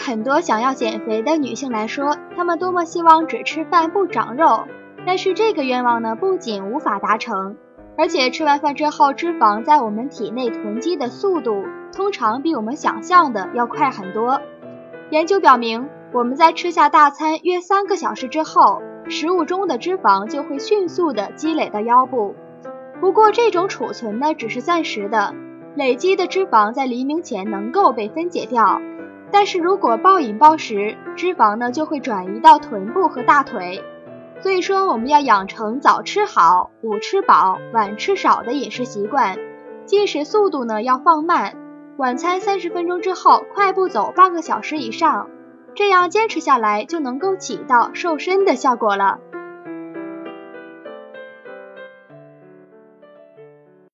很多想要减肥的女性来说，她们多么希望只吃饭不长肉，但是这个愿望呢，不仅无法达成，而且吃完饭之后，脂肪在我们体内囤积的速度，通常比我们想象的要快很多。研究表明，我们在吃下大餐约三个小时之后，食物中的脂肪就会迅速的积累到腰部。不过，这种储存呢，只是暂时的，累积的脂肪在黎明前能够被分解掉。但是如果暴饮暴食，脂肪呢就会转移到臀部和大腿。所以说，我们要养成早吃好、午吃饱、晚吃少的饮食习惯，进食速度呢要放慢，晚餐三十分钟之后快步走半个小时以上，这样坚持下来就能够起到瘦身的效果了。